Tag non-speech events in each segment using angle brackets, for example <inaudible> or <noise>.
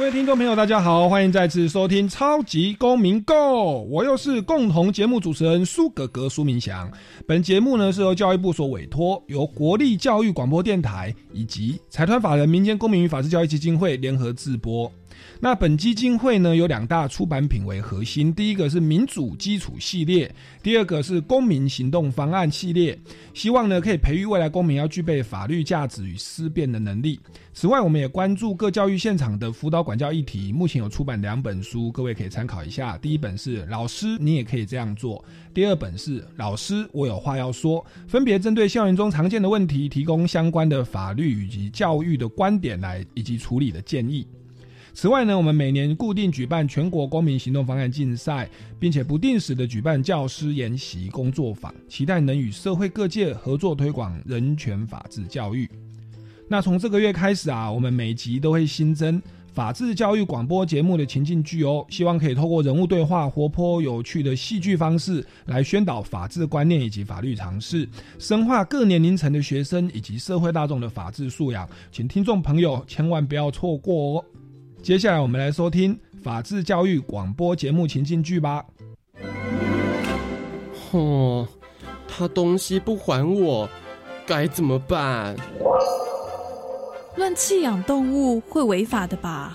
各位听众朋友，大家好，欢迎再次收听《超级公民 Go》，我又是共同节目主持人苏格格苏明祥。本节目呢是由教育部所委托，由国立教育广播电台以及财团法人民间公民与法治教育基金会联合制播。那本基金会呢有两大出版品为核心，第一个是民主基础系列，第二个是公民行动方案系列。希望呢可以培育未来公民要具备法律价值与思辨的能力。此外，我们也关注各教育现场的辅导管教议题，目前有出版两本书，各位可以参考一下。第一本是《老师，你也可以这样做》，第二本是《老师，我有话要说》，分别针对校园中常见的问题，提供相关的法律以及教育的观点来以及处理的建议。此外呢，我们每年固定举办全国公民行动方案竞赛，并且不定时的举办教师研习工作坊，期待能与社会各界合作推广人权法治教育。那从这个月开始啊，我们每集都会新增法治教育广播节目的情境剧哦，希望可以透过人物对话、活泼有趣的戏剧方式来宣导法治观念以及法律常识，深化各年龄层的学生以及社会大众的法治素养，请听众朋友千万不要错过哦。接下来我们来收听法治教育广播节目情境剧吧。哦，他东西不还我，该怎么办？乱弃养动物会违法的吧？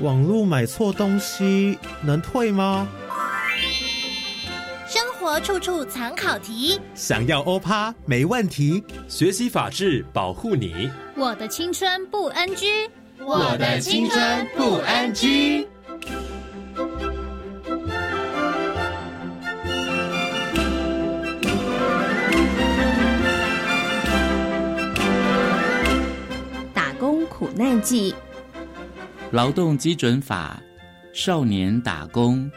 网络买错东西能退吗？生活处处藏考题，想要欧趴没问题。学习法治，保护你。我的青春不 NG。我的青春不安居。打工苦难记，劳动基准法，少年打工。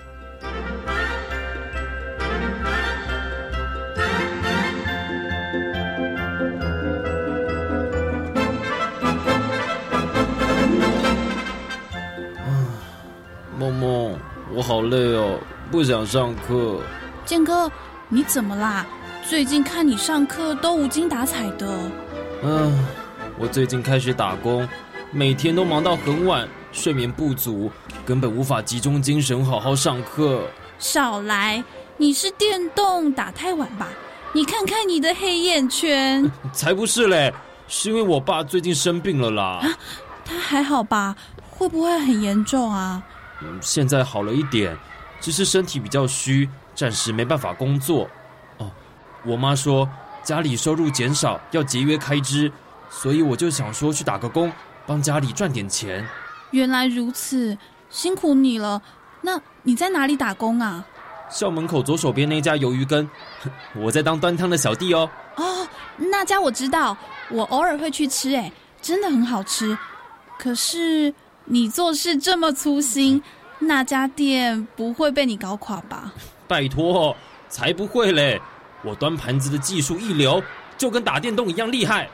我好累哦，不想上课。建哥，你怎么啦？最近看你上课都无精打采的。嗯，我最近开始打工，每天都忙到很晚，睡眠不足，根本无法集中精神好好上课。少来，你是电动打太晚吧？你看看你的黑眼圈。<laughs> 才不是嘞，是因为我爸最近生病了啦。啊，他还好吧？会不会很严重啊？现在好了一点，只是身体比较虚，暂时没办法工作。哦，我妈说家里收入减少，要节约开支，所以我就想说去打个工，帮家里赚点钱。原来如此，辛苦你了。那你在哪里打工啊？校门口左手边那家鱿鱼羹，<laughs> 我在当端汤的小弟哦。哦，那家我知道，我偶尔会去吃，哎，真的很好吃。可是。你做事这么粗心，那家店不会被你搞垮吧？拜托，才不会嘞！我端盘子的技术一流，就跟打电动一样厉害。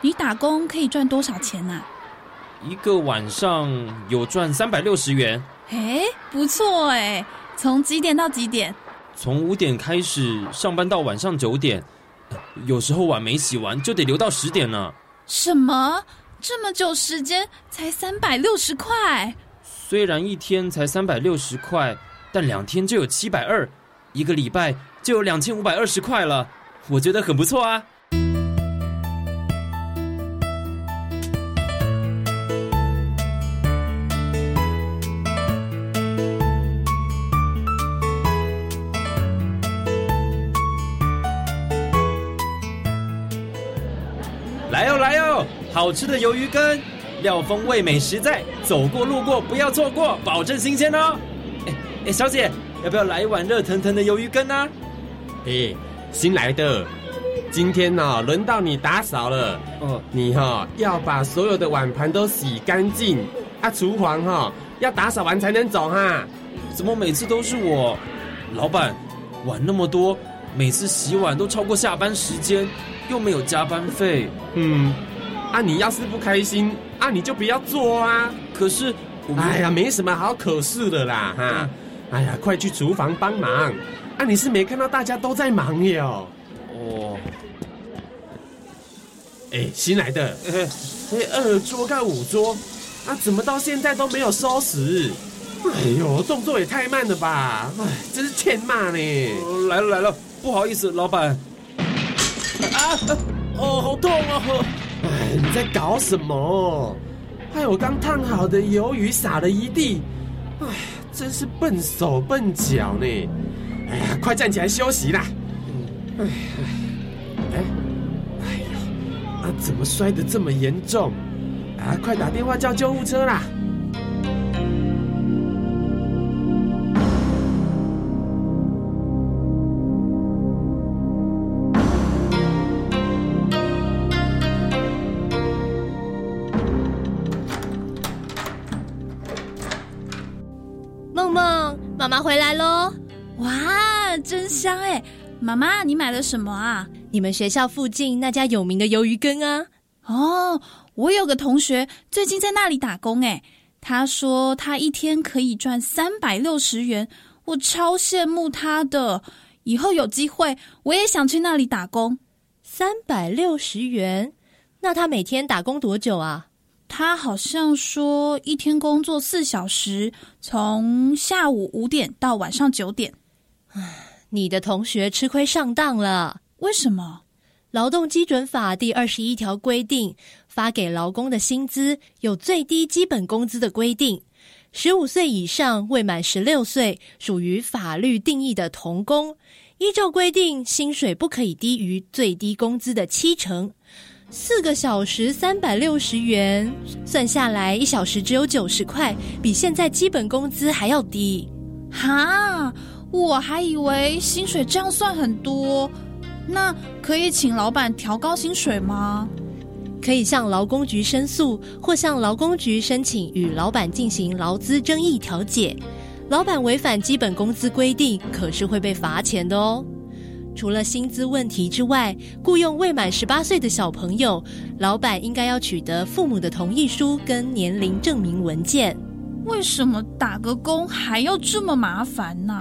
你打工可以赚多少钱呢？一个晚上有赚三百六十元。哎，不错哎！从几点到几点？从五点开始上班到晚上九点，有时候碗没洗完就得留到十点呢。什么？这么久时间才三百六十块，虽然一天才三百六十块，但两天就有七百二，一个礼拜就有两千五百二十块了，我觉得很不错啊。好吃的鱿鱼羹，料丰味美实在，走过路过不要错过，保证新鲜哦！哎哎，小姐，要不要来一碗热腾腾的鱿鱼羹呢？哎，新来的，今天呢，轮到你打扫了。哦，你哈要把所有的碗盘都洗干净。啊，厨房哈要打扫完才能走哈。怎么每次都是我？老板，碗那么多，每次洗碗都超过下班时间，又没有加班费。嗯，啊，你要是不开心，啊，你就不要做啊。可是，哎呀，没什么好可是的啦，哈。哎呀，快去厨房帮忙。啊，你是没看到大家都在忙哟。哦。哎，新来的，<laughs> 哎，二桌跟五桌，啊，怎么到现在都没有收拾？哎呦，动作也太慢了吧！哎，真是欠骂呢！来了来了，不好意思，老板。啊，哦，好痛哦！你在搞什么？害我刚烫好的鱿鱼洒了一地。哎，真是笨手笨脚呢！哎呀，快站起来休息啦！哎哎哎呀，怎么摔得这么严重？啊，快打电话叫救护车啦！妈妈回来喽！哇，真香哎！妈妈，你买了什么啊？你们学校附近那家有名的鱿鱼羹啊！哦，我有个同学最近在那里打工哎，他说他一天可以赚三百六十元，我超羡慕他的。以后有机会，我也想去那里打工。三百六十元，那他每天打工多久啊？他好像说一天工作四小时，从下午五点到晚上九点。你的同学吃亏上当了。为什么？劳动基准法第二十一条规定，发给劳工的薪资有最低基本工资的规定。十五岁以上未满十六岁，属于法律定义的童工，依照规定，薪水不可以低于最低工资的七成。四个小时三百六十元，算下来一小时只有九十块，比现在基本工资还要低。哈，我还以为薪水这样算很多。那可以请老板调高薪水吗？可以向劳工局申诉，或向劳工局申请与老板进行劳资争议调解。老板违反基本工资规定，可是会被罚钱的哦。除了薪资问题之外，雇佣未满十八岁的小朋友，老板应该要取得父母的同意书跟年龄证明文件。为什么打个工还要这么麻烦呢？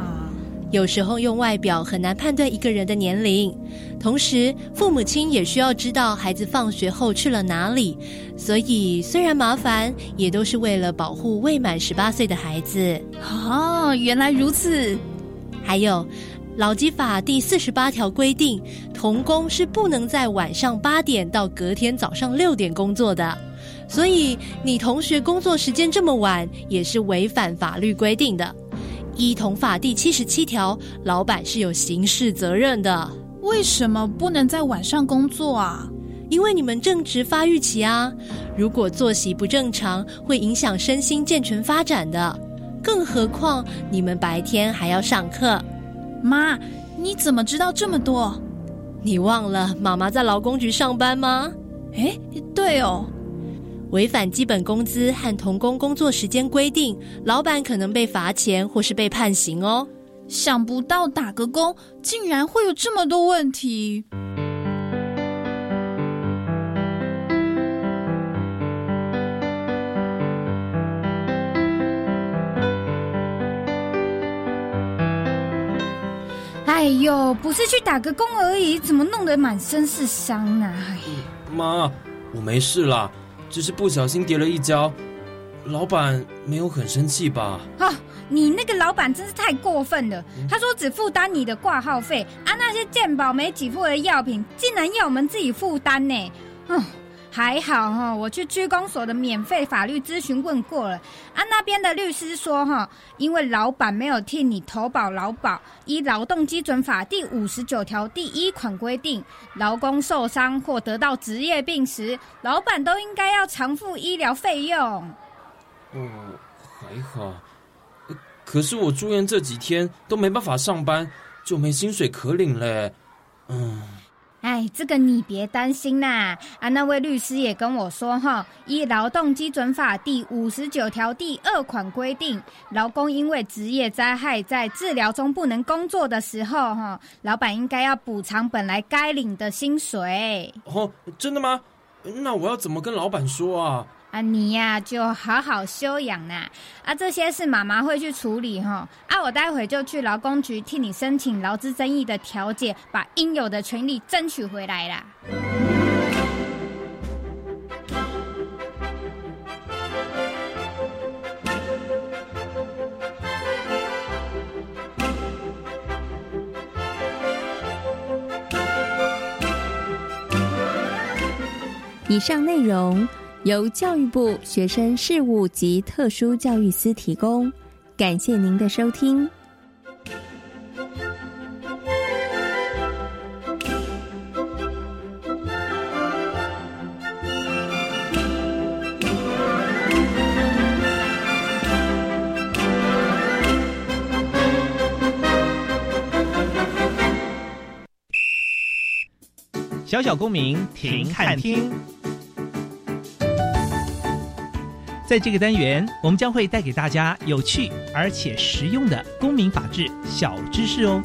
有时候用外表很难判断一个人的年龄，同时父母亲也需要知道孩子放学后去了哪里，所以虽然麻烦，也都是为了保护未满十八岁的孩子。哦，原来如此。还有。劳基法第四十八条规定，童工是不能在晚上八点到隔天早上六点工作的。所以，你同学工作时间这么晚，也是违反法律规定的。依童法第七十七条，老板是有刑事责任的。为什么不能在晚上工作啊？因为你们正值发育期啊，如果作息不正常，会影响身心健全发展的。更何况你们白天还要上课。妈，你怎么知道这么多？你忘了妈妈在劳工局上班吗？哎，对哦。违反基本工资和童工工作时间规定，老板可能被罚钱或是被判刑哦。想不到打个工竟然会有这么多问题。哎呦，不是去打个工而已，怎么弄得满身是伤呢？妈，我没事啦，只是不小心跌了一跤。老板没有很生气吧？啊，你那个老板真是太过分了！他说只负担你的挂号费，啊，那些健保没给付的药品，竟然要我们自己负担呢？嗯。还好哈，我去居公所的免费法律咨询问过了，啊，那边的律师说哈，因为老板没有替你投保劳保，依劳动基准法第五十九条第一款规定，劳工受伤或得到职业病时，老板都应该要偿付医疗费用。哦，还好，可是我住院这几天都没办法上班，就没薪水可领嘞。嗯。哎，这个你别担心啦。啊，那位律师也跟我说哈，依劳动基准法第五十九条第二款规定，劳工因为职业灾害在治疗中不能工作的时候，哈，老板应该要补偿本来该领的薪水。哦，真的吗？那我要怎么跟老板说啊？啊，你呀就好好休养呐！啊，这些事妈妈会去处理哈。啊，我待会就去劳工局替你申请劳资争议的调解，把应有的权利争取回来啦。以上内容。由教育部学生事务及特殊教育司提供，感谢您的收听。小小公民停看听。在这个单元，我们将会带给大家有趣而且实用的公民法治小知识哦。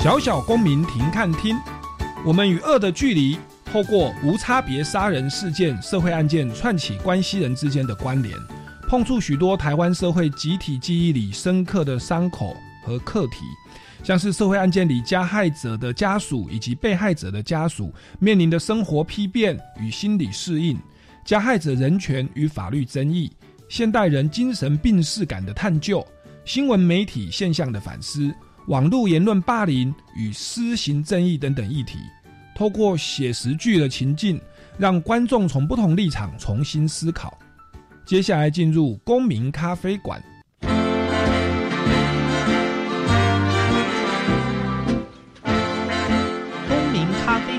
小小公民庭看厅，我们与恶的距离，透过无差别杀人事件、社会案件串起关系人之间的关联，碰触许多台湾社会集体记忆里深刻的伤口和课题。像是社会案件里加害者的家属以及被害者的家属面临的生活批变与心理适应，加害者人权与法律争议，现代人精神病逝感的探究，新闻媒体现象的反思，网络言论霸凌与私行正义等等议题，透过写实剧的情境，让观众从不同立场重新思考。接下来进入公民咖啡馆。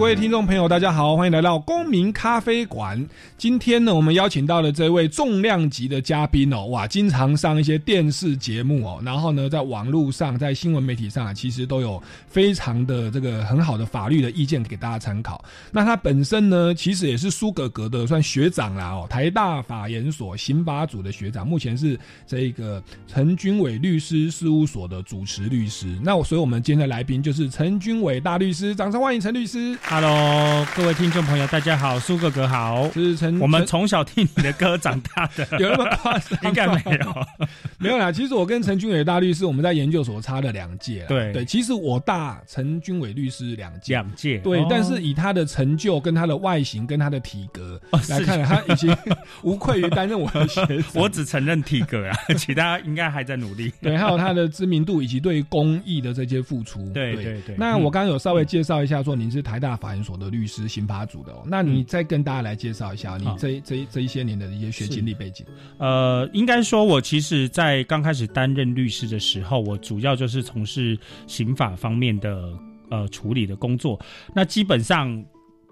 各位听众朋友，大家好，欢迎来到公民咖啡馆。今天呢，我们邀请到了这位重量级的嘉宾哦，哇，经常上一些电视节目哦，然后呢，在网络上、在新闻媒体上，其实都有非常的这个很好的法律的意见给大家参考。那他本身呢，其实也是苏格格的算学长啦哦，台大法研所刑法组的学长，目前是这个陈军伟律师事务所的主持律师。那我，所以我们今天的来宾就是陈军伟大律师，掌声欢迎陈律师。Hello，各位听众朋友，大家好，苏哥哥好。是陈，我们从小听你的歌长大的，<laughs> 有那么夸张？应该没有，<laughs> 没有啦。其实我跟陈君伟大律师，我们在研究所差了两届。对对，其实我大陈君伟律师两届，两届。对，但是以他的成就、跟他的外形、跟他的体格来看，他已经 <laughs> 无愧于担任我的学生。我只承认体格啊，其他应该还在努力。对，还有他的知名度以及对公益的这些付出。对对对。那我刚刚有稍微介绍一下，说您是台大。法研所的律师、刑法组的哦，那你再跟大家来介绍一下你这这这一些年的一些学经历背景。呃，应该说，我其实，在刚开始担任律师的时候，我主要就是从事刑法方面的呃处理的工作。那基本上。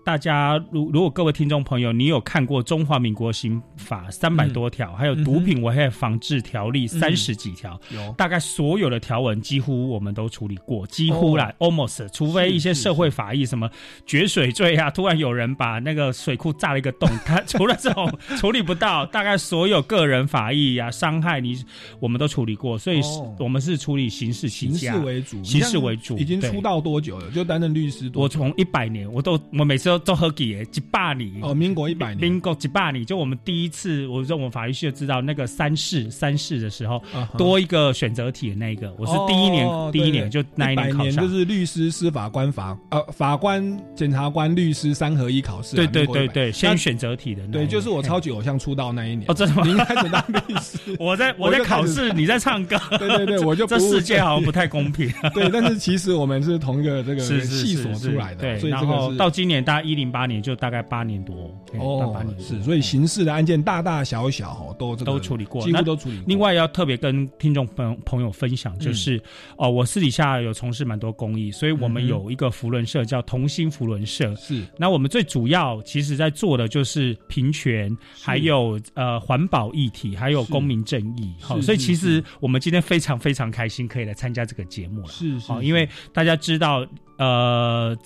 大家如如果各位听众朋友，你有看过《中华民国刑法》三百多条，还有《毒品危害防治条例》三十几条，有大概所有的条文几乎我们都处理过，几乎啦，almost，除非一些社会法益，什么决水罪啊，突然有人把那个水库炸了一个洞，<laughs> 他除了这种处理不到，大概所有个人法益啊，伤害你，我们都处理过，所以我们是处理刑事刑事为主，刑事为主。已经出道多久了？就担任律师？我从一百年，我都我每次都。做合计诶，几百年。哦，民国一百年，民国几百年，就我们第一次，我说我们法律系就知道那个三试三试的时候，多一个选择题的那个，我是第一年第一年就那一年考上，就是律师、司法官、法呃法官、检察官、律师三合一考试，对对对对，先选择题的，对，就是我超级偶像出道那一年。<laughs> 哦，真的吗？您开始当律师，<laughs> 我在我在考试，你在唱歌，对 <laughs> 对对，我就这世界好像不太公平，对，但是其实我们是同一个这个系所出来的，对，然后到今年大家。一零八年就大概八年多哦，八年是，所以刑事的案件大大小小哦都都处理过，几乎都处理过。另外要特别跟听众朋朋友分享，就是哦，我私底下有从事蛮多公益，所以我们有一个福伦社叫同心福伦社，是。那我们最主要其实在做的就是平权，还有呃环保议题，还有公民正义。好，所以其实我们今天非常非常开心可以来参加这个节目了，是好，因为大家知道呃。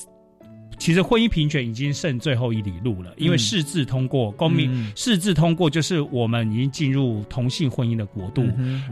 其实婚姻平权已经剩最后一里路了，因为誓字通过，公民誓字通过就是我们已经进入同性婚姻的国度，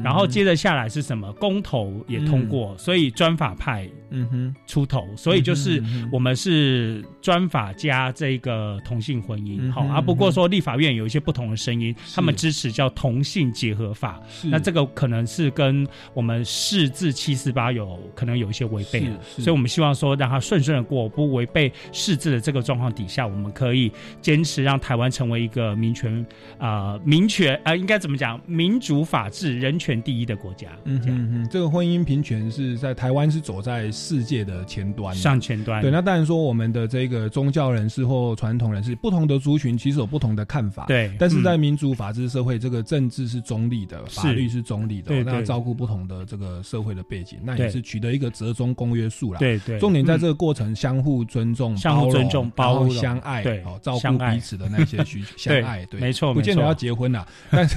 然后接着下来是什么？公投也通过，所以专法派嗯哼出头，所以就是我们是专法加这个同性婚姻，好啊。不过说立法院有一些不同的声音，他们支持叫同性结合法，那这个可能是跟我们誓字七四八有可能有一些违背了，所以我们希望说让它顺顺的过，不违背。世字的这个状况底下，我们可以坚持让台湾成为一个民权啊民权啊，应该怎么讲？民主、法治、人权第一的国家。嗯嗯，这个婚姻平权是在台湾是走在世界的前端，上前端。对，那当然说我们的这个宗教人士或传统人士，不同的族群其实有不同的看法。对，但是在民主、法治社会，这个政治是中立的，法律是中立的，那照顾不同的这个社会的背景，那也是取得一个折中公约数了。对对，重点在这个过程相互尊重。相互尊重、包容、相爱，对，哦，照顾彼此的那些需 <laughs> 相爱，对，没错，不见得要结婚啦，<laughs> 但是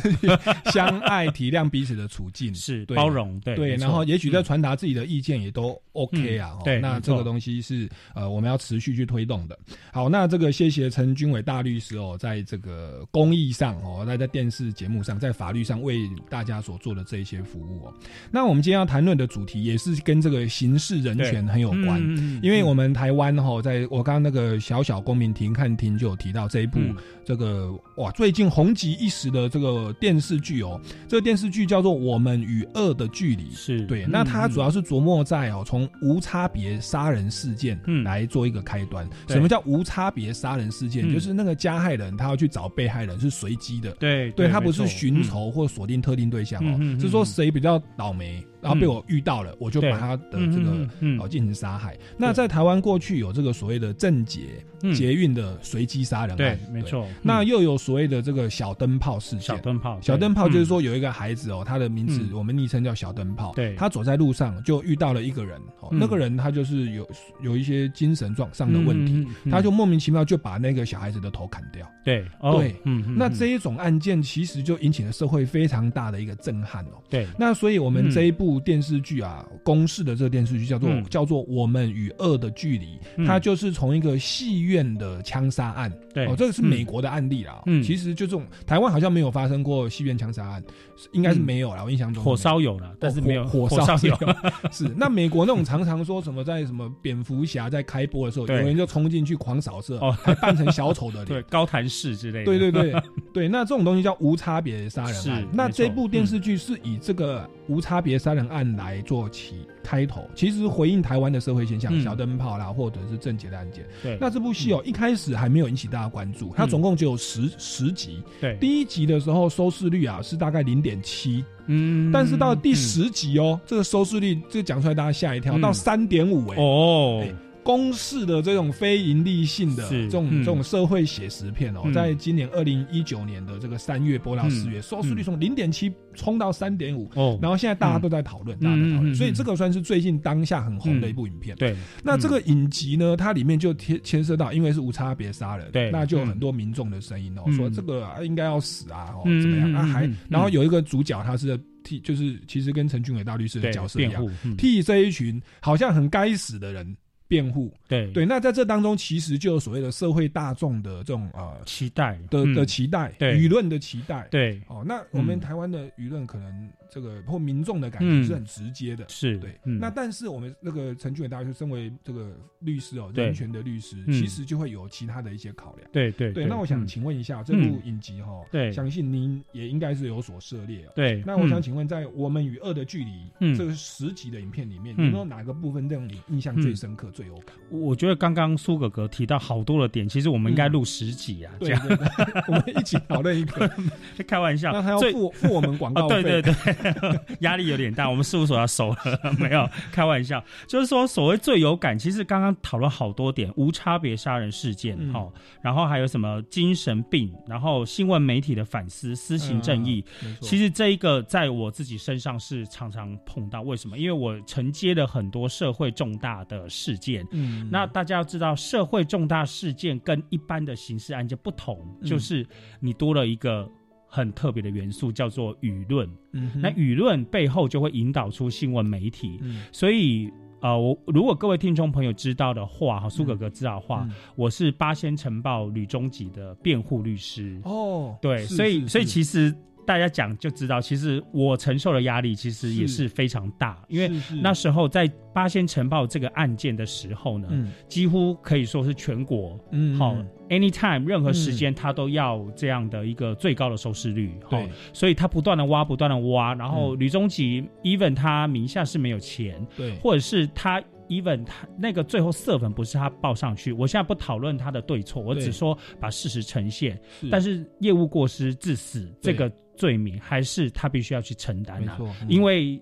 相爱、体谅彼此的处境，是包容，对，对，然后也许在传达自己的意见也都 OK 啊，对，那这个东西是呃我们要持续去推动的。好，那这个谢谢陈军伟大律师哦，在这个公益上哦，在在电视节目上，在法律上为大家所做的这一些服务哦。那我们今天要谈论的主题也是跟这个刑事人权很有关，因为我们台湾哈，在我刚刚那个小小公民庭看庭就有提到这一部这个哇最近红极一时的这个电视剧哦，这个电视剧叫做《我们与恶的距离》，是。对。那它主要是琢磨在哦，从无差别杀人事件来做一个开端。什么叫无差别杀人事件？就是那个加害人他要去找被害人是随机的，对，对他不是寻仇或锁定特定对象哦，是说谁比较倒霉。然后被我遇到了，我就把他的这个哦进行杀害。那在台湾过去有这个所谓的正捷捷运的随机杀人案，对，没错。那又有所谓的这个小灯泡事件，小灯泡，小灯泡就是说有一个孩子哦，他的名字我们昵称叫小灯泡，对，他走在路上就遇到了一个人，哦，那个人他就是有有一些精神状上的问题，他就莫名其妙就把那个小孩子的头砍掉，对，对，嗯，那这一种案件其实就引起了社会非常大的一个震撼哦，对，那所以我们这一部。电视剧啊，公式的这个电视剧叫做叫做《我们与恶的距离》，它就是从一个戏院的枪杀案，对，哦，这个是美国的案例啦。嗯，其实就这种台湾好像没有发生过戏院枪杀案，应该是没有了。我印象中火烧有了，但是没有火烧有。<laughs> 是那美国那种常常说什么在什么蝙蝠侠在开播的时候，有人就冲进去狂扫射，还扮成小丑的脸，对，高谭市之类的。对对对 <laughs> 对，那这种东西叫无差别杀人案。那这部电视剧是以这个无差别杀人案来做起开头，其实回应台湾的社会现象，小灯泡啦，或者是正杰的案件。对，那这部戏哦，一开始还没有引起大家关注，它总共只有十十集。对，第一集的时候收视率啊是大概零点七，嗯，但是到第十集哦，这个收视率这讲出来大家吓一跳，到三点五哎。哦。公式的这种非盈利性的这种这种社会写实片哦，在今年二零一九年的这个三月播到四月，收视率从零点七冲到三点五，哦，然后现在大家都在讨论，大家在讨论，所以这个算是最近当下很红的一部影片。对，那这个影集呢，它里面就牵牵涉到，因为是无差别杀人，对，那就有很多民众的声音哦，说这个应该要死啊，哦，怎么样？啊，还然后有一个主角，他是替，就是其实跟陈俊伟大律师的角色一样，替这一群好像很该死的人。辩护，对。对，那在这当中，其实就有所谓的社会大众的这种呃期待。的的期待，舆论的期待，对。哦，那我们台湾的舆论可能。这个或民众的感觉是很直接的，是。对。那但是我们那个陈俊伟大学身为这个律师哦，人权的律师，其实就会有其他的一些考量。对对对。那我想请问一下，这部影集哈，对，相信您也应该是有所涉猎。对。那我想请问，在《我们与恶的距离》这个十集的影片里面，有没有哪个部分让你印象最深刻最有感？我觉得刚刚苏哥哥提到好多的点，其实我们应该录十集啊，这样 <laughs> 我们一起讨论一个。<laughs> 开玩笑，那他要付付我们广告费？对对对，<laughs> 压力有点大，我们事务所要收了。没有开玩笑，就是说所谓最有感，其实刚刚讨论好多点，无差别杀人事件，哈，然后还有什么精神病，然后新闻媒体的反思、私刑正义，其实这一个在我自己身上是常常碰到。为什么？因为我承接了很多社会重大的事件。嗯，那大家要知道，社会重大事件跟一般的刑事案件不同，就是你多了一个很特别的元素，叫做舆论。嗯，那舆论背后就会引导出新闻媒体。嗯，所以。呃，我如果各位听众朋友知道的话，哈，苏哥哥知道的话，我是八仙城报吕中吉的辩护律师。哦，对，所以所以其实大家讲就知道，其实我承受的压力其实也是。非常大，因为那时候在八仙城报这个案件的时候呢，几乎可以说是全国，嗯，好。Anytime，任何时间他都要这样的一个最高的收视率，对，所以他不断的挖，不断的挖，然后吕中吉 even 他名下是没有钱，对，或者是他 even 他那个最后色粉不是他报上去，我现在不讨论他的对错，我只说把事实呈现，但是业务过失致死这个罪名还是他必须要去承担啊，因为。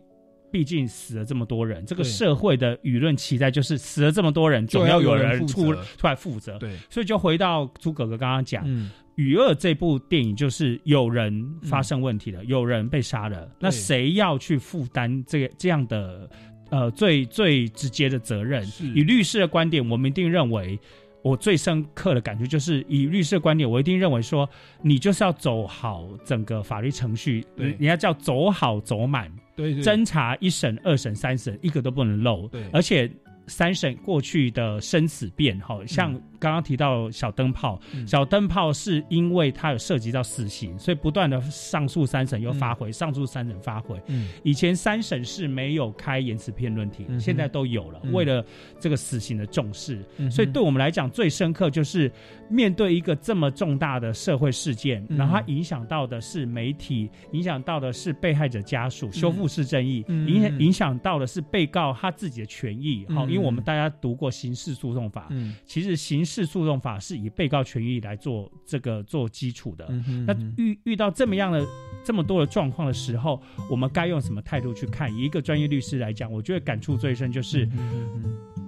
毕竟死了这么多人，这个社会的舆论期待就是死了这么多人，总要有人出出来负责。对，所以就回到朱哥哥刚刚讲，《嗯雨二》这部电影就是有人发生问题了，有人被杀了，那谁要去负担这个这样的呃最最直接的责任？以律师的观点，我们一定认为。我最深刻的感觉就是，以律师的观点，我一定认为说，你就是要走好整个法律程序，你你要叫走好走满，对，侦查一审、二审、三审，一个都不能漏，对，而且三审过去的生死辩，好像。刚刚提到小灯泡，小灯泡是因为它有涉及到死刑，所以不断的上诉三审又发回，上诉三审发回。嗯，以前三审是没有开言辞辩论庭，现在都有了。为了这个死刑的重视，所以对我们来讲最深刻就是面对一个这么重大的社会事件，然后它影响到的是媒体，影响到的是被害者家属修复式正义，影响影响到的是被告他自己的权益。好，因为我们大家读过刑事诉讼法，其实刑事。诉讼法是以被告权益来做这个做基础的。那遇遇到这么样的这么多的状况的时候，我们该用什么态度去看？以一个专业律师来讲，我觉得感触最深就是，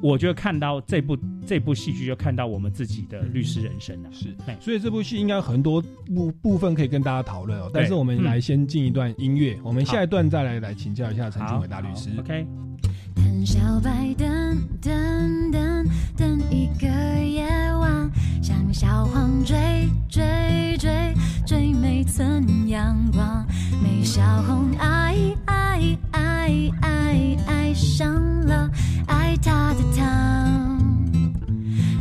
我觉得看到这部这部戏剧，就看到我们自己的律师人生了。是，所以这部戏应该很多部部分可以跟大家讨论哦。但是我们来先进一段音乐，我们下一段再来来请教一下陈俊伟大律师。OK。等小白，等等等等一个夜晚，像小黄追追追追每寸阳光。美小红爱爱爱爱爱上了爱他的他，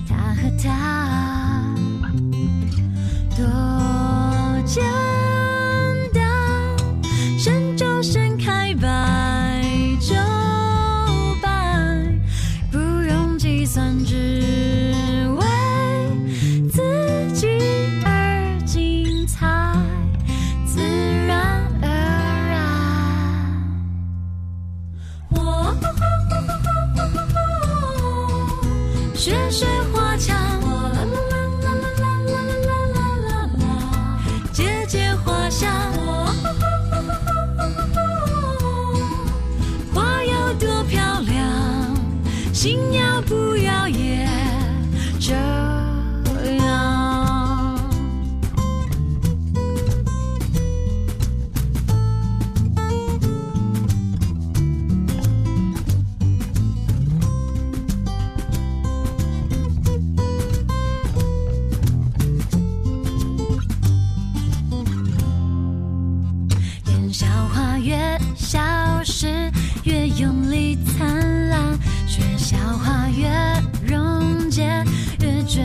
他和他。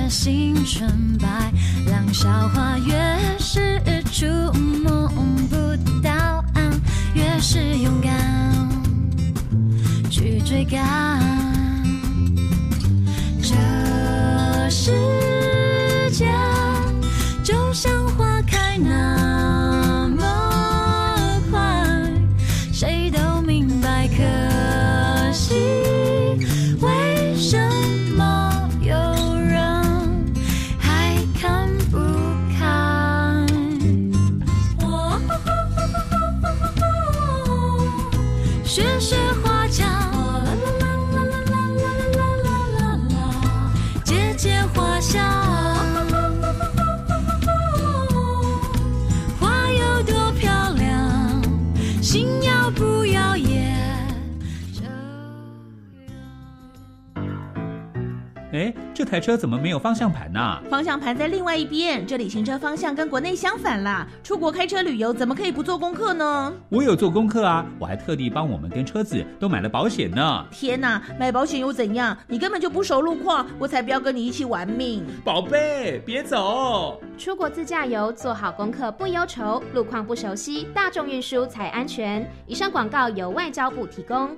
心纯白，浪小花，越是触摸不到岸，越是勇敢去追赶。台车怎么没有方向盘呢？方向盘在另外一边，这里行车方向跟国内相反啦。出国开车旅游怎么可以不做功课呢？我有做功课啊，我还特地帮我们跟车子都买了保险呢。天哪，买保险又怎样？你根本就不熟路况，我才不要跟你一起玩命。宝贝，别走！出国自驾游，做好功课不忧愁，路况不熟悉，大众运输才安全。以上广告由外交部提供。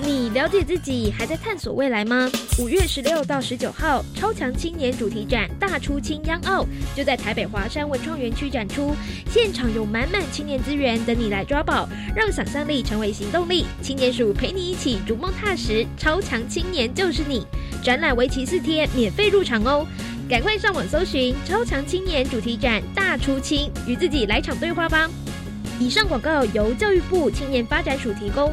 你了解自己，还在探索未来吗？五月十六到十九号，超强青年主题展大出青央奥就在台北华山文创园区展出，现场有满满青年资源等你来抓宝，让想象力成为行动力。青年署陪你一起逐梦踏实，超强青年就是你。展览为期四天，免费入场哦！赶快上网搜寻超强青年主题展大出青，与自己来场对话吧。以上广告由教育部青年发展署提供。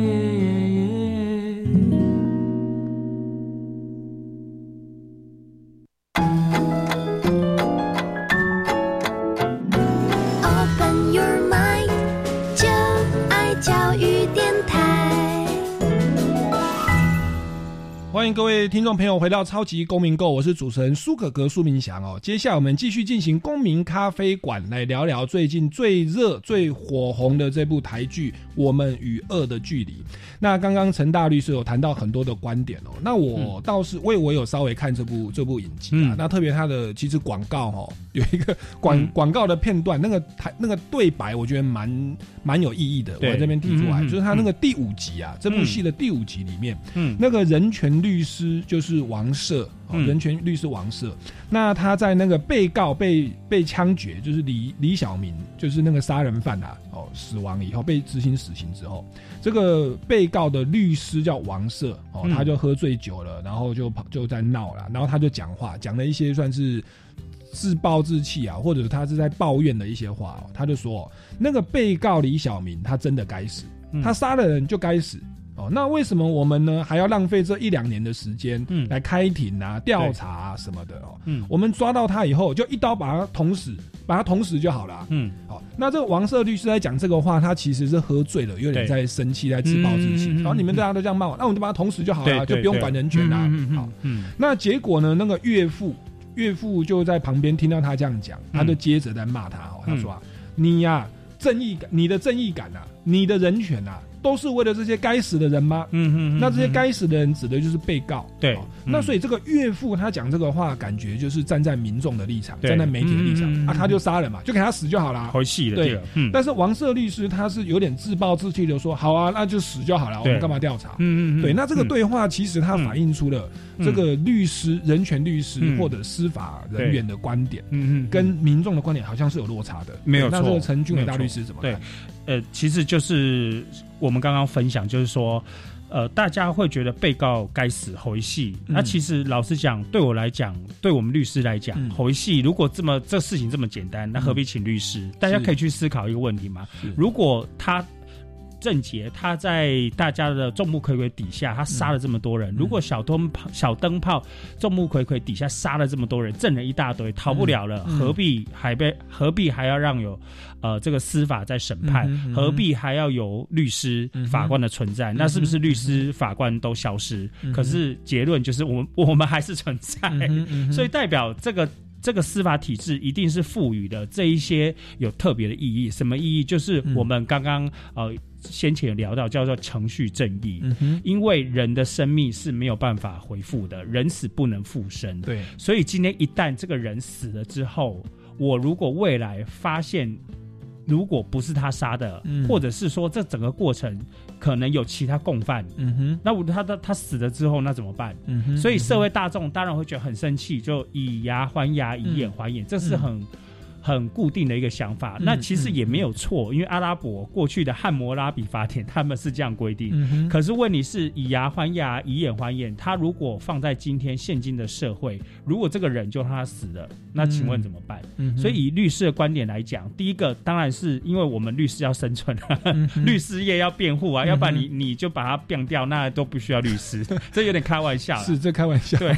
欢迎各位听众朋友回到超级公民购，我是主持人苏可格苏明祥哦。接下来我们继续进行公民咖啡馆，来聊聊最近最热、最火红的这部台剧《我们与恶的距离》。那刚刚陈大律师有谈到很多的观点哦，那我倒是为我有稍微看这部这部影集啊，那特别它的其实广告哦，有一个广广告的片段，那个台那个对白，我觉得蛮蛮有意义的。我这边提出来，就是他那个第五集啊，这部戏的第五集里面，嗯，那个人权律师就是王赦。人权律师王赦，那他在那个被告被被枪决，就是李李小明，就是那个杀人犯啊，哦，死亡以后被执行死刑之后，这个被告的律师叫王社，哦，他就喝醉酒了，然后就跑就在闹了，然后他就讲话，讲了一些算是自暴自弃啊，或者他是在抱怨的一些话，哦他就说那个被告李小明他真的该死，他杀了人就该死。哦，那为什么我们呢还要浪费这一两年的时间来开庭啊、调查啊什么的哦？嗯，我们抓到他以后就一刀把他捅死，把他捅死就好了。嗯，好，那这个王社律师在讲这个话，他其实是喝醉了，有点在生气，在自暴自弃。然后你们大家都这样骂我，那我们就把他捅死就好了，就不用管人权啦。好，嗯，那结果呢？那个岳父岳父就在旁边听到他这样讲，他就接着在骂他。哦，他说啊，你呀，正义感，你的正义感啊，你的人权啊。都是为了这些该死的人吗？嗯嗯，那这些该死的人指的就是被告。对，那所以这个岳父他讲这个话，感觉就是站在民众的立场，站在媒体的立场啊，他就杀人嘛，就给他死就好了。回戏了，对。但是王社律师他是有点自暴自弃的说：“好啊，那就死就好了，我们干嘛调查？”嗯嗯，对。那这个对话其实他反映出了这个律师、人权律师或者司法人员的观点，嗯嗯，跟民众的观点好像是有落差的。没有错。那这个陈俊伟大律师怎么看？呃，其实就是我们刚刚分享，就是说，呃，大家会觉得被告该死回戏。那其实老实讲，对我来讲，对我们律师来讲，回戏如果这么这事情这么简单，那何必请律师？大家可以去思考一个问题嘛。如果他。郑杰他在大家的众目睽睽底下，他杀了这么多人。如果小灯泡、小灯泡众目睽睽底下杀了这么多人，证人一大堆，逃不了了，何必还被？何必还要让有呃这个司法在审判？何必还要有律师、法官的存在？那是不是律师、法官都消失？可是结论就是，我们 <laughs> 我们还是存在，所以代表这个。这个司法体制一定是赋予的这一些有特别的意义，什么意义？就是我们刚刚呃先前有聊到叫做程序正义，因为人的生命是没有办法回复的，人死不能复生。对，所以今天一旦这个人死了之后，我如果未来发现。如果不是他杀的，或者是说这整个过程可能有其他共犯，嗯哼，那我他他他死了之后那怎么办？嗯哼，所以社会大众当然会觉得很生气，就以牙还牙，以眼还眼，这是很。很固定的一个想法，那其实也没有错，因为阿拉伯过去的汉谟拉比法典他们是这样规定。可是问题是以牙还牙，以眼还眼，他如果放在今天现今的社会，如果这个人就让他死了，那请问怎么办？所以以律师的观点来讲，第一个当然是因为我们律师要生存，<laughs> 律师业要辩护啊，要不然你你就把他变掉，那都不需要律师，<laughs> 这有点开玩笑。是这开玩笑，对，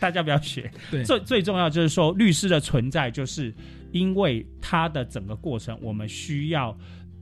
大家不要学。最最重要就是说，律师的存在就是。因为它的整个过程，我们需要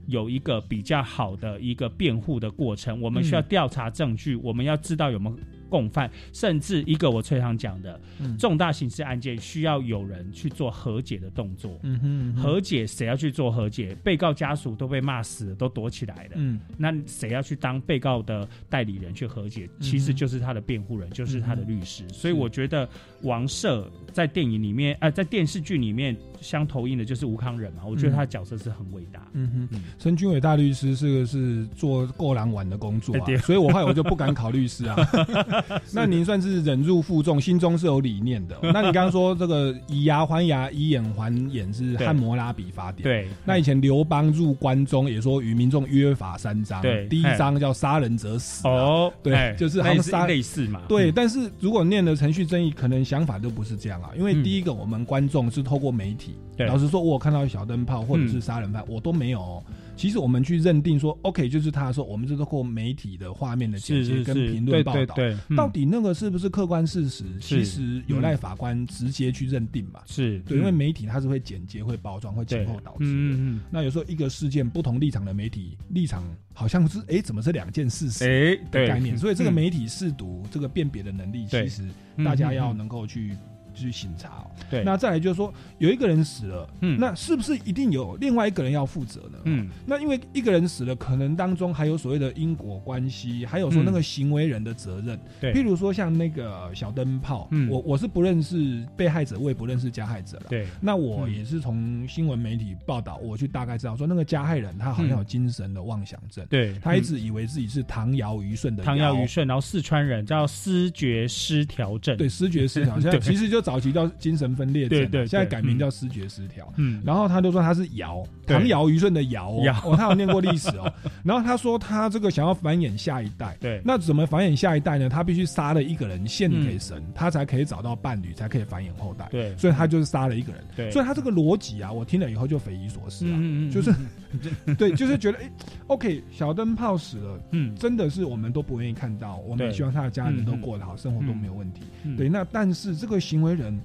有一个比较好的一个辩护的过程，我们需要调查证据，我们要知道有没有。共犯，甚至一个我最常讲的重大刑事案件，需要有人去做和解的动作。嗯哼，和解谁要去做和解？被告家属都被骂死了，都躲起来了。嗯，那谁要去当被告的代理人去和解？其实就是他的辩护人，就是他的律师。所以我觉得王赦在电影里面，呃，在电视剧里面相投应的就是吴康仁嘛。我觉得他的角色是很伟大。嗯哼，陈君伟大律师是个是做过狼玩的工作啊，所以我后来我就不敢考律师啊。<laughs> <laughs> 那您算是忍辱负重，心中是有理念的。<laughs> 那你刚刚说这个以牙还牙，以眼还眼是汉谟拉比法典。对。那以前刘邦入关中也说与民众约法三章。对。第一章叫杀人者死。哦。对，就是好像杀类似嘛。对，但是如果念的程序正义，可能想法都不是这样啊。因为第一个，我们观众是透过媒体。老实说，我看到小灯泡或者是杀人犯，我都没有。其实我们去认定说，OK，就是他说，我们是通过媒体的画面的剪接跟评论报道，到底那个是不是客观事实？其实有赖法官直接去认定嘛。是对，因为媒体它是会剪接、会包装、会前后导致的。那有时候一个事件不同立场的媒体立场，好像是哎，怎么是两件事实？哎，的概念。所以这个媒体试读这个辨别的能力，其实大家要能够去。去审查，对，那再来就是说，有一个人死了，嗯，那是不是一定有另外一个人要负责呢？嗯，那因为一个人死了，可能当中还有所谓的因果关系，还有说那个行为人的责任，对，譬如说像那个小灯泡，嗯，我我是不认识被害者，我也不认识加害者了，对，那我也是从新闻媒体报道，我去大概知道说那个加害人他好像有精神的妄想症，对。他一直以为自己是唐尧虞舜的唐尧虞舜，然后四川人叫思觉失调症，对，思觉失调，<laughs> 现在其实就早期叫精神。分裂症，对现在改名叫失觉失调。嗯，然后他就说他是尧，唐尧虞舜的尧。哦，他有念过历史哦。<laughs> 然后他说他这个想要繁衍下一代，对，那怎么繁衍下一代呢？他必须杀了一个人献给神，他才可以找到伴侣，才可以繁衍后代。对，所以他就是杀了一个人。对，所以他这个逻辑啊，我听了以后就匪夷所思啊，嗯就是 <laughs> 对，就是觉得哎，OK，小灯泡死了，嗯，真的是我们都不愿意看到，我们也希望他的家人都过得好，生活都没有问题。对，那但是这个行为人。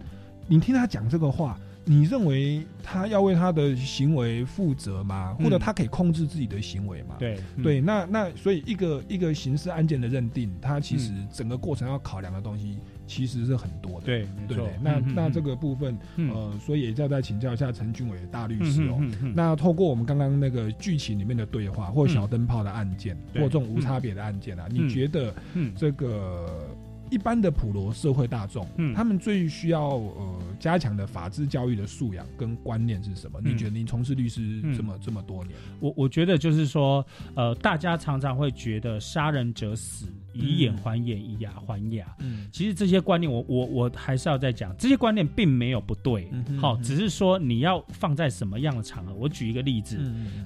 你听他讲这个话，你认为他要为他的行为负责吗？或者他可以控制自己的行为吗？对对，那那所以一个一个刑事案件的认定，它其实整个过程要考量的东西其实是很多的。对，对对。那那这个部分，呃，所以也要再请教一下陈俊伟大律师哦。那透过我们刚刚那个剧情里面的对话，或小灯泡的案件，或这种无差别的案件啊，你觉得这个？一般的普罗社会大众，嗯，他们最需要呃加强的法治教育的素养跟观念是什么？你觉得您从事律师这么这么多年，我我觉得就是说，呃，大家常常会觉得杀人者死。以眼还眼，以牙还牙。嗯，其实这些观念，我我我还是要再讲，这些观念并没有不对。好，只是说你要放在什么样的场合。我举一个例子，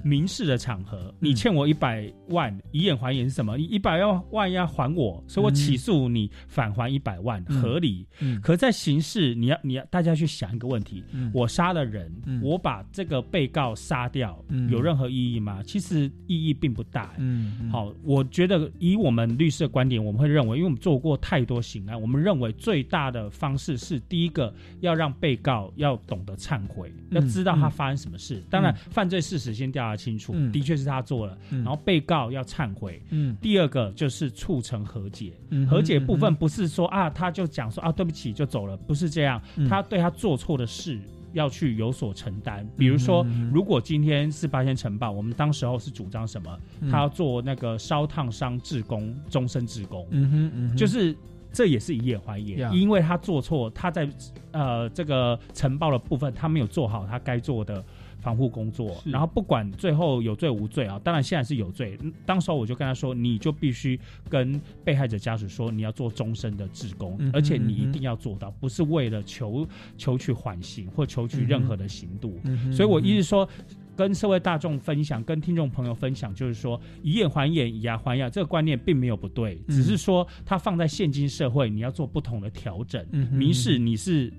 民事的场合，你欠我一百万，以眼还眼是什么？一百万万要还我，所以我起诉你返还一百万，合理。嗯，可在刑事，你要你要大家去想一个问题：我杀了人，我把这个被告杀掉，有任何意义吗？其实意义并不大。嗯，好，我觉得以我们律师。观点我们会认为，因为我们做过太多刑案，我们认为最大的方式是第一个要让被告要懂得忏悔，要知道他发生什么事。当然，犯罪事实先调查清楚，的确是他做了，然后被告要忏悔。嗯，第二个就是促成和解。和解部分不是说啊，他就讲说啊，对不起就走了，不是这样。他对他做错的事。要去有所承担，比如说，如果今天是八仙城堡，我们当时候是主张什么？他要做那个烧烫伤志工，终身志工。嗯哼，就是这也是以眼还眼，因为他做错，他在呃这个晨报的部分，他没有做好他该做的防护工作，然后不管最后有罪无罪啊，当然现在是有罪。当时候我就跟他说，你就必须跟被害者家属说，你要做终身的职工，而且你一定要做到，不是为了求求取缓刑或求取任何的刑度。所以我一直说。跟社会大众分享，跟听众朋友分享，就是说以眼还眼，以牙还牙，这个观念并没有不对，只是说它放在现今社会，你要做不同的调整。民事你是。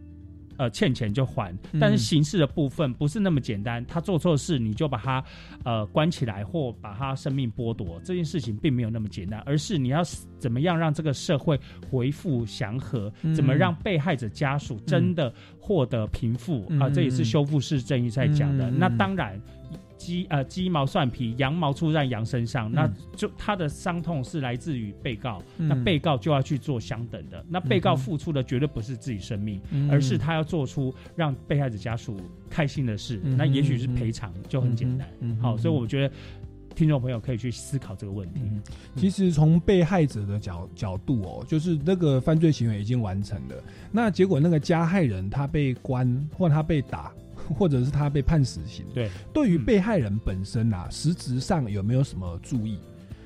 呃，欠钱就还，但是刑事的部分不是那么简单。他做错事，你就把他呃关起来或把他生命剥夺，这件事情并没有那么简单，而是你要怎么样让这个社会恢复祥和，怎么让被害者家属真的获得平复啊？这也是修复式正义在讲的。那当然。鸡呃鸡毛蒜皮，羊毛出在羊身上，那就他的伤痛是来自于被告，那被告就要去做相等的。那被告付出的绝对不是自己生命，而是他要做出让被害者家属开心的事。那也许是赔偿，就很简单。好，所以我觉得听众朋友可以去思考这个问题。其实从被害者的角角度哦，就是那个犯罪行为已经完成了，那结果那个加害人他被关或他被打。或者是他被判死刑，对，对于被害人本身啊，实质上有没有什么注意？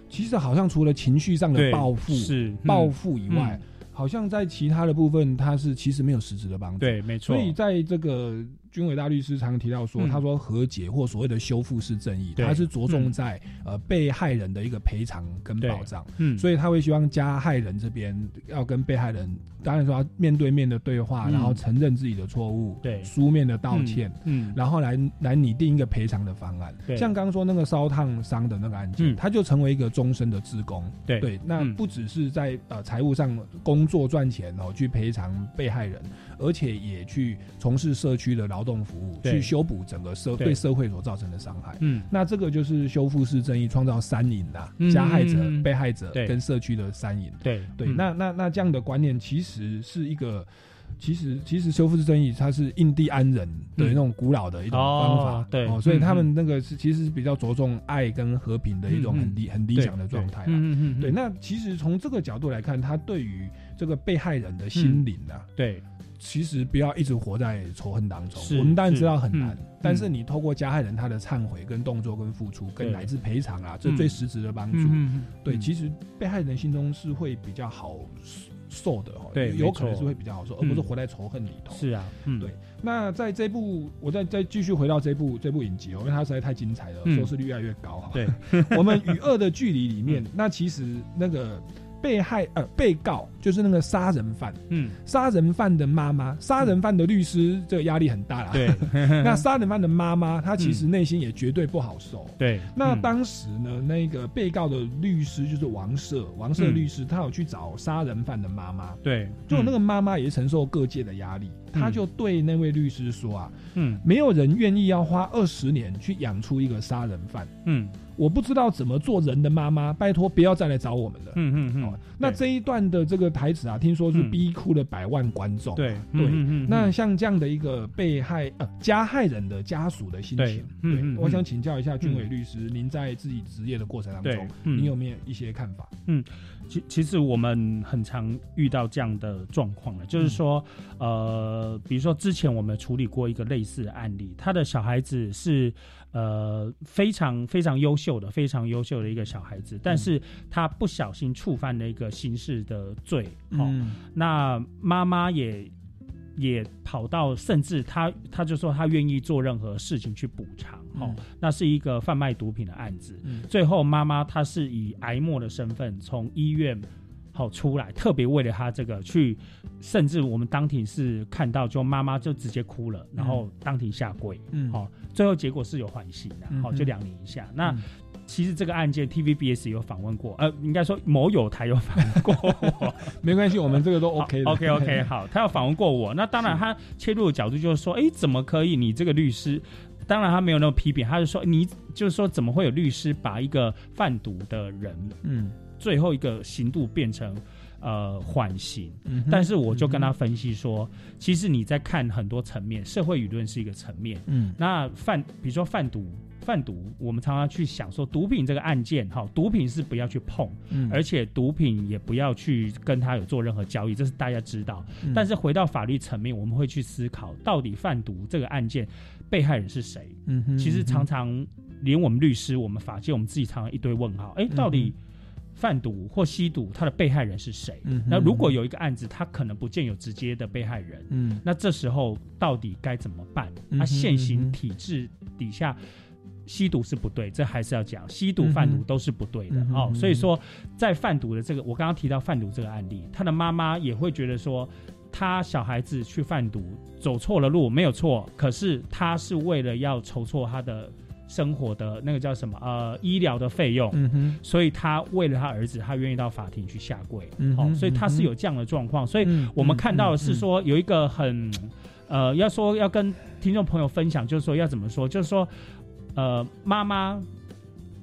其实好像除了情绪上的报复是报复以外，好像在其他的部分，他是其实没有实质的帮助。对，没错。所以在这个。军委大律师常提到说，他说和解或所谓的修复式正义，他是着重在呃被害人的一个赔偿跟保障，嗯，所以他会希望加害人这边要跟被害人，当然说面对面的对话，然后承认自己的错误，对，书面的道歉，嗯，然后来来拟定一个赔偿的方案。像刚刚说那个烧烫伤的那个案件，他就成为一个终身的职工，对。对，那不只是在呃财务上工作赚钱哦去赔偿被害人，而且也去从事社区的劳。动服务去修补整个社对。社会所造成的伤害，嗯，那这个就是修复式正义，创造三赢呐，加害者、被害者跟社区的三赢，对。对，那那那这样的观念其实是一个，其实其实修复式正义它是印第安人的那种古老的一种方法，对，所以他们那个是其实是比较着重爱跟和平的一种很理很理想的状态，嗯嗯，对，那其实从这个角度来看，他对于这个被害人的心灵啊，对。其实不要一直活在仇恨当中。我们当然知道很难，但是你透过加害人他的忏悔、跟动作、跟付出、跟乃至赔偿啊，这最实质的帮助。对，其实被害人心中是会比较好受的哦。对，有可能是会比较好受，而不是活在仇恨里头。是啊，嗯，对。那在这部，我再再继续回到这部这部影集哦，因为它实在太精彩了，收视率越来越高哈。对，<laughs> 我们与恶的距离里面，那其实那个。被害呃，被告就是那个杀人犯，嗯，杀人犯的妈妈，杀人犯的律师，这个压力很大啦。对，<laughs> 那杀人犯的妈妈，她其实内心也绝对不好受。对，那当时呢，那个被告的律师就是王社，王社律师，他有去找杀人犯的妈妈。对，就那个妈妈也承受各界的压力，他就对那位律师说啊，嗯，没有人愿意要花二十年去养出一个杀人犯。嗯。我不知道怎么做人的妈妈，拜托不要再来找我们了。嗯嗯嗯。那这一段的这个台词啊，听说是逼哭了百万观众。对对。那像这样的一个被害呃加害人的家属的心情，对，我想请教一下军伟律师，您在自己职业的过程当中，您有没有一些看法？嗯，其其实我们很常遇到这样的状况了，就是说，呃，比如说之前我们处理过一个类似的案例，他的小孩子是。呃，非常非常优秀的，非常优秀的一个小孩子，但是他不小心触犯了一个刑事的罪，哦，那妈妈也也跑到，甚至他他就说他愿意做任何事情去补偿，哦，那是一个贩卖毒品的案子，最后妈妈她是以癌末的身份从医院。好出来，特别为了他这个去，甚至我们当庭是看到，就妈妈就直接哭了，然后当庭下跪，嗯，好，最后结果是有缓刑的，好，就两年以下。那其实这个案件，TVBS 有访问过，呃，应该说某有台有访问过我，<laughs> 没关系，我们这个都 OK，OK OK，<laughs> 好，他要访问过我，那当然他切入的角度就是说，哎，怎么可以？你这个律师，当然他没有那么批评，他是说，你就是说，怎么会有律师把一个贩毒的人，嗯。最后一个刑度变成呃缓刑，但是我就跟他分析说，其实你在看很多层面，社会舆论是一个层面，嗯，那贩比如说贩毒贩毒，我们常常去想说，毒品这个案件，哈，毒品是不要去碰，嗯而且毒品也不要去跟他有做任何交易，这是大家知道。嗯但是回到法律层面，我们会去思考，到底贩毒这个案件被害人是谁？嗯哼其实常常连我们律师、我们法界，我们自己常常一堆问号，哎，到底贩毒或吸毒，他的被害人是谁？嗯那如果有一个案子，他可能不见有直接的被害人，嗯那这时候到底该怎么办？嗯哼他现行体制底下。吸毒是不对，这还是要讲，吸毒、贩毒都是不对的、哦。所以说，在贩毒的这个，我刚刚提到贩毒这个案例，他的妈妈也会觉得说，他小孩子去贩毒走错了路，没有错，可是他是为了要筹措他的生活的那个叫什么呃医疗的费用，所以他为了他儿子，他愿意到法庭去下跪，哦，嗯哼所以他是有这样的状况，所以嗯我们看到的是说有一个很呃，要说要跟听众朋友分享，就是说要怎么说，就是说呃妈妈。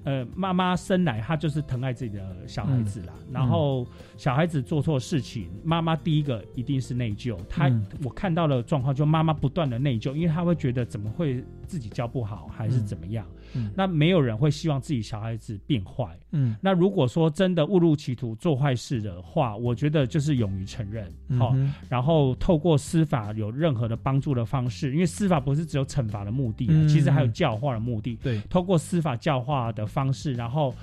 呃，妈妈生来她就是疼爱自己的小孩子啦，嗯然后小孩子做错事情，妈妈第一个一定是内疚。她、嗯我看到的状况，就妈妈不断的内疚，因为她会觉得怎么会自己教不好，还是怎么样？嗯那没有人会希望自己小孩子变坏。嗯那如果说真的误入歧途做坏事的话，我觉得就是勇于承认，好、然后透过司法有任何的帮助的方式，因为司法不是只有惩罚的目的啊，嗯其实还有教化的目的。对，透过司法教化的方式，然后。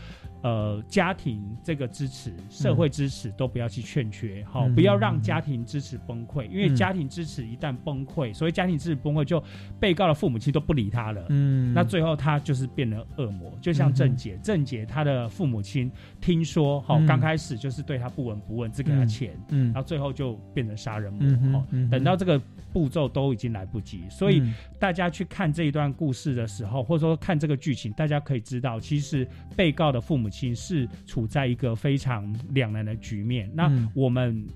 呃，家庭这个支持、社会支持都不要去欠缺，好、嗯不要让家庭支持崩溃，因为嗯。家庭支持一旦崩溃，所以家庭支持崩溃，就被告的父母亲都不理他了，嗯。那最后他就是变成恶魔，就像郑杰，郑杰他的父母亲听说，哈、嗯。刚开始就是对他不闻不问，只给他嗯。钱，嗯。然后最后就变成杀人魔，等到这个步骤都已经来不及，所以嗯大家去看这一段故事的时候，或者说看这个剧情，大家可以知道，其实被告的父母亲是处在一个非常两难的局面。那嗯我们。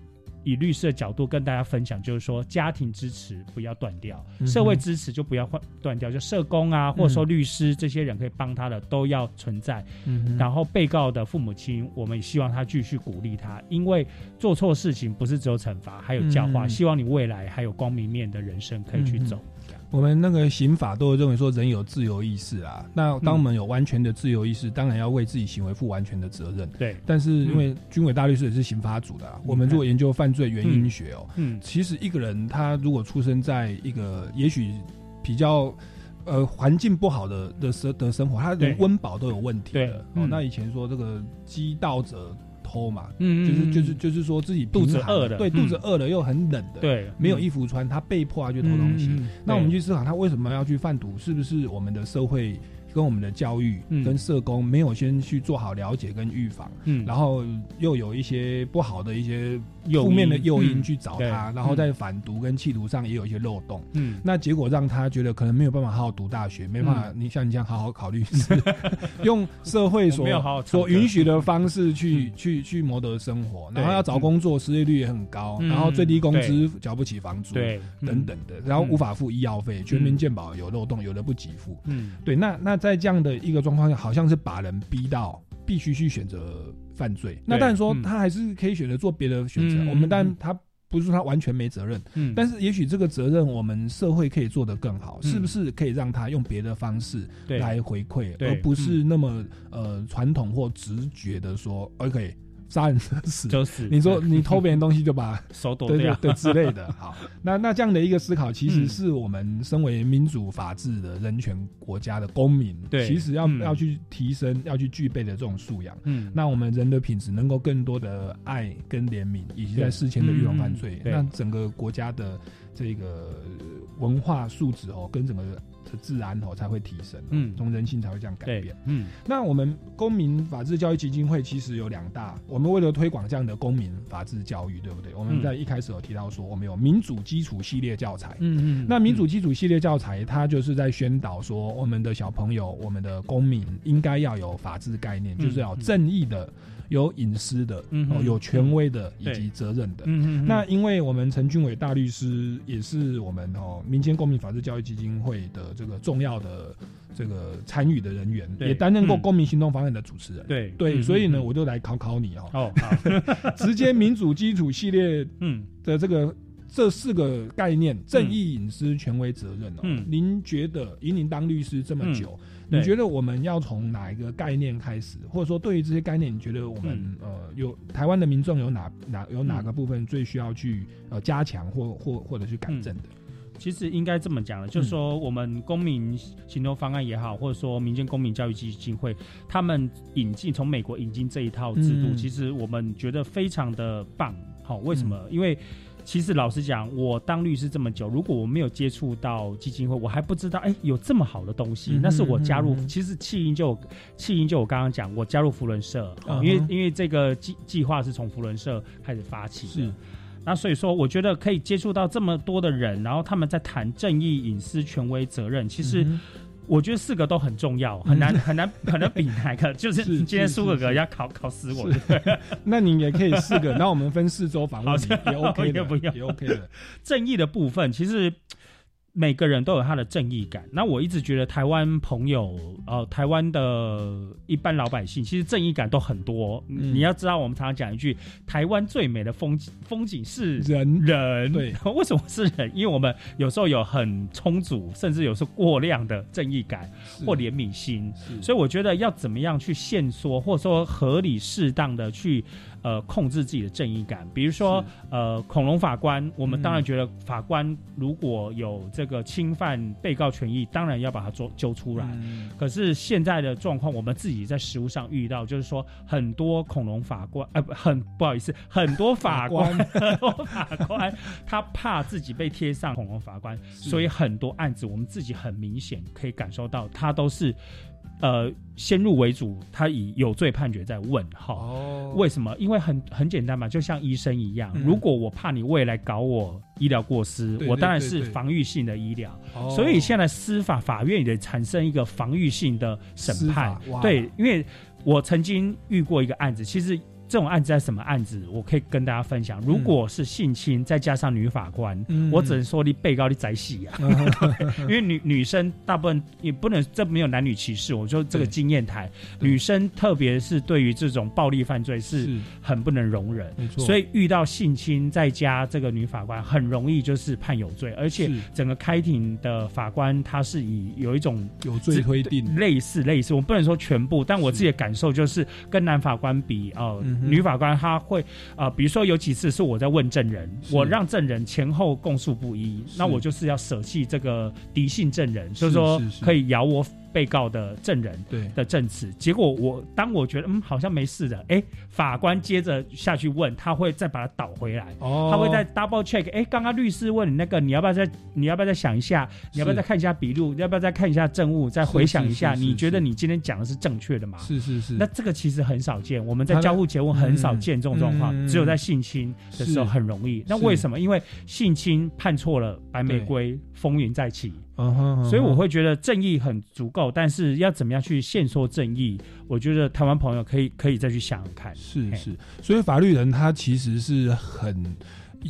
以律师的角度跟大家分享，就是说家庭支持不要断掉，嗯社会支持就不要换断掉，就社工啊，或者说律师这些人可以帮他的都要存在。嗯然后被告的父母亲，我们也希望他继续鼓励他，因为做错事情不是只有惩罚，还有教化。嗯希望你未来还有光明面的人生可以去走。我们那个刑法都有认为说人有自由意识啊，那当我们有完全的自由意识，当然要为自己行为负完全的责任。对。但是因为军委大律师也是刑法组的、啊，我们如果研究犯罪原因学哦，嗯，其实一个人他如果出生在一个也许比较。呃，环境不好的的生的生活，他连对。温饱都有问题对。的。那以前说这个饥盗者偷嘛，就是就是就是说自己肚子饿的对，嗯肚子饿了又很冷的，对没有嗯衣服穿，他被迫要去偷东西。那我们去思考，他为什么要去贩毒？是不是我们的社会跟我们的教育嗯。跟社工没有先去做好了解跟预防？嗯。然后又有一些不好的一些负面的诱因去找对。他，然后在反毒跟弃毒上也有一些漏洞。嗯。那结果让他觉得可能没有办法好好读大学，没办法，你像你这样好好考律师，<laughs> 用社会所没有好好所允许的方式去去去谋得生活，然后要找工作，失业率也很高，嗯。然后最低工资缴不起房租，对。等等的，然后无法付医药费，全民健保有漏洞，有的不给付。嗯，对，那那在这样的一个状况下，好像是把人逼到必须去选择犯罪。那当然说嗯。他还是可以选择做别的选择，嗯我们但他。不是说他完全没责任，嗯。但是也许这个责任我们社会可以做得更好，嗯。是不是可以让他用别的方式来回馈，而不是那么、呃传统或直觉的说，OK，杀人者死。就死你说你偷别人东西就把 <laughs> 手剁对对掉。对之类的。好，<laughs> 那那这样的一个思考，其实嗯。是我们身为民主法治的人权国家的公民，对其实要、嗯。要去提升、要去具备的这种素养。嗯。那我们人的品质能够更多的爱跟怜悯，以及在事前的预防犯罪嗯，那整个国家的这个文化素质哦，跟整个的治安哦才会提升，嗯从人性才会这样改变。嗯那我们公民法治教育基金会其实有两大，我们为了推广这样的公民法治教育，对不对？我们嗯在一开始有提到说，我们有民主基础系列教材。嗯嗯那民主基础系列教材，它就是在宣导说，我们的小朋友、我们的公民应该要有法治概念，嗯就是要正义的、有隐私的、嗯哦有权威的以及责任的。嗯嗯嗯那因为我们陈俊伟大律师也是我们哦民间公民法治教育基金会的这个重要的这个参与的人员，也担任过嗯。公民行动方案的主持人。对对，嗯所以呢，我就来考考你哦。哦，好，<laughs> 直接民主基础系列嗯。的这个这四个概念：正义、隐私、权威、责任哦。嗯您觉得以您当律师这么久，对你觉得我们要从哪一个概念开始，或者说对于这些概念，你觉得我们、嗯呃有台湾的民众有哪哪有哪个部分最需要去呃加强或或或者去改正的？其实应该这么讲的，就是说我们公民行动方案也好，或者说民间公民教育基金会，他们引进从美国引进这一套制度，嗯其实我们觉得非常的棒。好、为什么？因为其实老实讲，我当律师这么久，如果我没有接触到基金会，我还不知道哎有这么好的东西。嗯那是我加入，其实弃婴就弃婴就我刚刚讲，我加入福伦社，因为因为这个计计划是从福伦社开始发起的。是那所以说，我觉得可以接触到这么多的人，然后他们在谈正义、隐私、权威、责任，其实。嗯我觉得四个都很重要，很难很难 <laughs> 很难比哪个。就是是今天苏哥哥要考考死我？<laughs> 那你也可以四个，那我们分四周访问也 OK 的，也 OK 的。<laughs> 正义的部分，其实每个人都有他的正义感。那我一直觉得台湾朋友，呃，台湾的一般老百姓，其实正义感都很多。嗯你要知道，我们常常讲一句，台湾最美的风景风景是人人。对，<laughs> 为什么是人？因为我们有时候有很充足，甚至有时候过量的正义感或怜悯心。所以我觉得要怎么样去限缩，或者说合理适当的去呃控制自己的正义感。比如说呃恐龙法官，我们当然觉得法官如果有这个侵犯被告权益，当然要把他做揪出来。嗯可是现在的状况，我们自己在实务上遇到，就是说很多恐龙法官，呃，不，很不好意思，<laughs> 很多法官，很多法官，他怕自己被贴上恐龙法官，所以很多案子我们自己很明显可以感受到，他都是。呃，先入为主，他以有罪判决在问哈。哦为什么？因为很很简单嘛，就像医生一样，嗯如果我怕你未来搞我医疗过失，对我当然是防御性的医疗。哦所以现在司法法院也产生一个防御性的审判。对，因为我曾经遇过一个案子，其实。这种案子在什么案子？我可以跟大家分享。如果是性侵，再加上女法官，嗯。我只能说你被告你宰戏啊，<laughs> 因为女女生大部分也不能，这没有男女歧视。我说这个经验谈，女生特别是对于这种暴力犯罪是是。很不能容忍。所以遇到性侵再加这个女法官，很容易就是判有罪，而且整个开庭的法官他是以有一种有罪推定。类似类似，我不能说全部，但我自己的感受就是跟男法官比，呃，嗯。哼女法官她会啊、呃比如说有几次是我在问证人，我让证人前后供述不一，那我就是要舍弃这个敌性证人，就是说可以咬我被告的证人对的证词。结果我当我觉得嗯好像没事的，哎，法官接着下去问，他会再把它倒回来，哦他会再 double check，哎，刚刚律师问你那个，你要不要再你要不要再想一下？你要不要再看一下笔录？要不要再看一下证物？再回想一下，你觉得你今天讲的是正确的吗？是是是。那这个其实很少见，我们在交互结婚很少见这种状况，嗯只有在性侵的时候很容易。那为什么？因为性侵判错了，白玫瑰风云再起。嗯哼嗯哼所以我会觉得正义很足够，但是要怎么样去限缩正义？我觉得台湾朋友可以可以再去想想看。是是，所以法律人他其实是很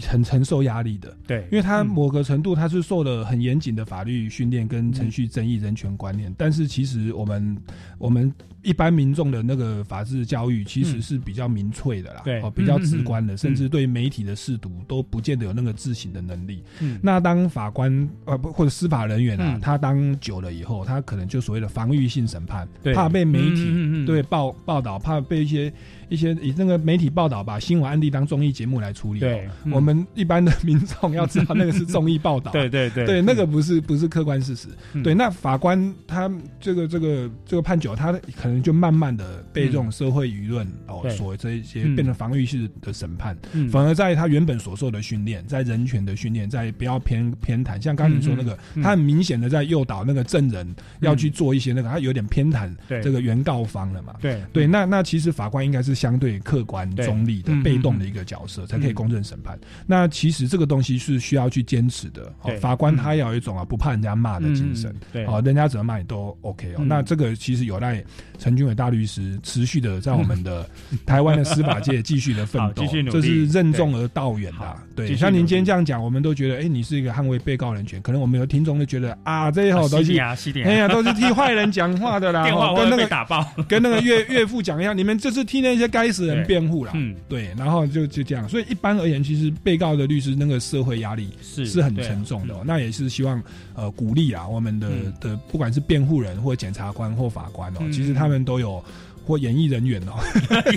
很承受压力的，对因为他嗯。某个程度他是受了很严谨的法律训练跟程序正义人权观念，但是其实我们我们一般民众的那个法治教育其实是比较民粹的啦，对哦，比较直观的，甚至对媒体的视读都不见得有那个自省的能力。嗯。那当法官呃不或者司法人员啊，嗯。他当久了以后，他可能就所谓的防御性审判，怕被媒体、对报报道，怕被一些一些以那个媒体报道把新闻案例当综艺节目来处理哦。对嗯。我们一般的民众要知道那个是综艺报道，<laughs> 对对对。对，那个不是不是客观事实。嗯。对，那法官他这个这个这个判决，他可能就慢慢的被这种社会舆论、哦所谓这一些嗯变成防御式的审判，嗯。反而在他原本所受的训练，在人权的训练，在不要偏偏袒，像刚才你说那个，他很明显的在诱导那个证人要去做一些那个，他有点偏袒这个原告方了嘛。对。对，那那其实法官应该是相对客观中立的嗯被动的一个角色，才可以嗯公正审判。那其实这个东西是需要去坚持的。哦法官他要有一种啊不怕人家骂的精神嗯，对哦，人家怎么骂你都 OK 哦。嗯那这个其实有赖陈君伟大律师持续的在我们的 <laughs> 台湾的司法界继续的奋斗继续，努力这是任重而道远的啊。对，像您今天这样讲，我们都觉得，哎，你是一个捍卫被告人权，可能我们有听众就觉得啊，<laughs> 这一吼啊都是西哎呀，都是替坏人讲话的啦，<laughs> 电话跟那个被打爆跟那个岳岳父讲一下，你们这是替那些该死人辩护啦。嗯，对，然后就就这样。所以一般而言，其实被告的律师那个社会压力是是很沉重的。那也是希望呃鼓励啊，我们的的不管是辩护人或检察官或法官哦，其实他们都有。或演艺人员哦，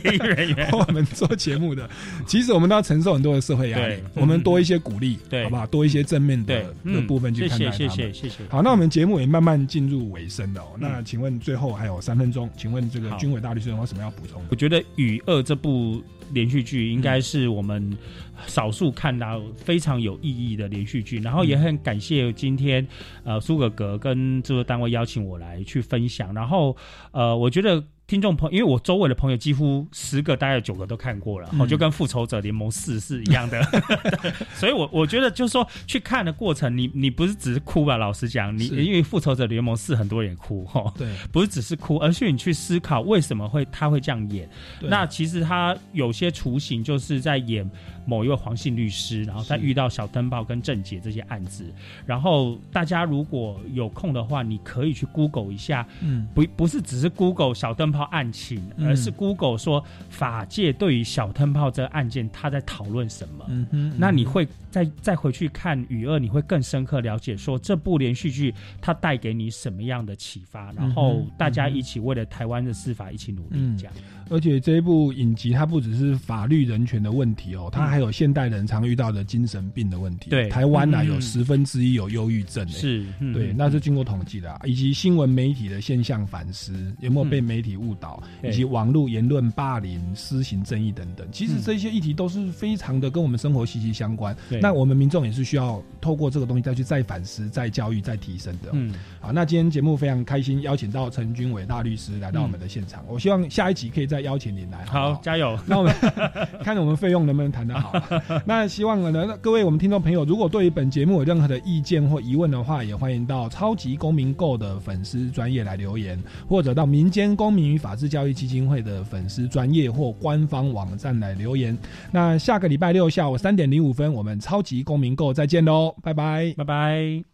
演艺人员，<laughs> 我们做节目的，其实我们都要承受很多的社会压力。我们多一些鼓励，对，好不好？多一些正面的的部分去看待他们。谢谢，谢谢。好，那我们节目也慢慢进入尾声了。那请问最后还有三分钟，请问这个军委大律师有什么要补充？我觉得《雨二》这部连续剧应该是我们少数看到非常有意义的连续剧，然后也很感谢今天呃苏格格跟制作单位邀请我来去分享，然后呃我觉得。听众朋友，因为我周围的朋友几乎十个，大概有九个都看过了，我就跟《复仇者联盟四》是一样的，<laughs> 所以我我觉得就是说去看的过程，你你不是只是哭吧？老实讲，你因为《复仇者联盟四》很多人哭哈，对，不是只是哭，而是你去思考为什么会他会这样演。那其实他有些雏形就是在演某一位黄姓律师，然后他遇到小灯泡跟郑杰这些案子。然后大家如果有空的话，你可以去 Google 一下，嗯，不不是只是 Google 小灯。泡案情，而是 Google 说法界对于小灯泡这个案件，他在讨论什么？嗯哼，那你会再再回去看《雨二》，你会更深刻了解说这部连续剧它带给你什么样的启发？然后大家一起为了台湾的司法一起努力，这样。而且这一部影集它不只是法律人权的问题哦，它还有现代人常遇到的精神病的问题。对，台湾呢有十分之一有忧郁症，是，对，那是经过统计的，以及新闻媒体的现象反思有没有被媒体误导，以及网络言论霸凌、私刑正义等等，其实这些议题都是非常的跟我们生活息息相关。那我们民众也是需要透过这个东西再去再反思、再教育、再提升的。嗯，好，那今天节目非常开心，邀请到陈军伟大律师来到我们的现场，我希望下一集可以再。邀请您来，好，加油！<laughs> 那我们 <laughs> 看我们费用能不能谈得好。<laughs> 那希望呢，各位我们听众朋友，如果对于本节目有任何的意见或疑问的话，也欢迎到超级公民购的粉丝专业来留言，或者到民间公民与法治教育基金会的粉丝专业或官方网站来留言。那下个礼拜六下午三点零五分，我们超级公民购再见喽，拜拜，拜拜。